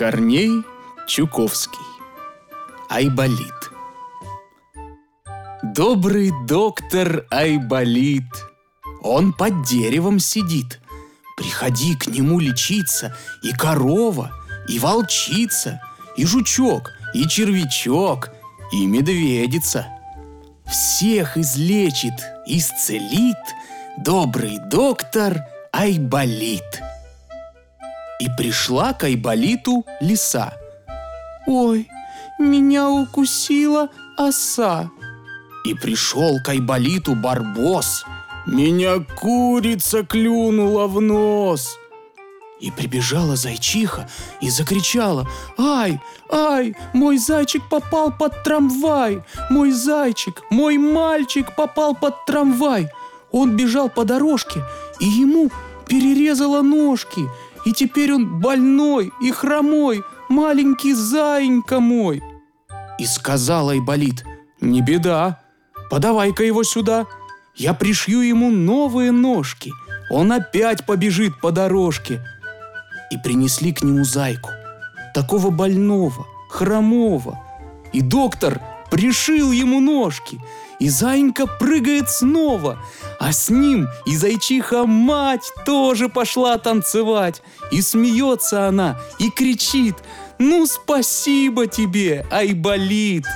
Корней Чуковский. Айболит. Добрый доктор Айболит. Он под деревом сидит. Приходи к нему лечиться и корова, и волчица, и жучок, и червячок, и медведица. Всех излечит, исцелит добрый доктор Айболит. И пришла к Айболиту лиса. «Ой, меня укусила оса!» И пришел к Айболиту барбос. «Меня курица клюнула в нос!» И прибежала зайчиха и закричала «Ай, ай, мой зайчик попал под трамвай! Мой зайчик, мой мальчик попал под трамвай!» Он бежал по дорожке, и ему перерезала ножки, и теперь он больной и хромой, маленький заинька мой. И сказала Айболит, не беда, подавай-ка его сюда, я пришью ему новые ножки, он опять побежит по дорожке. И принесли к нему зайку, такого больного, хромого. И доктор пришил ему ножки, и зайка прыгает снова, а с ним и зайчиха мать тоже пошла танцевать. И смеется она, и кричит, ну спасибо тебе, Айболит.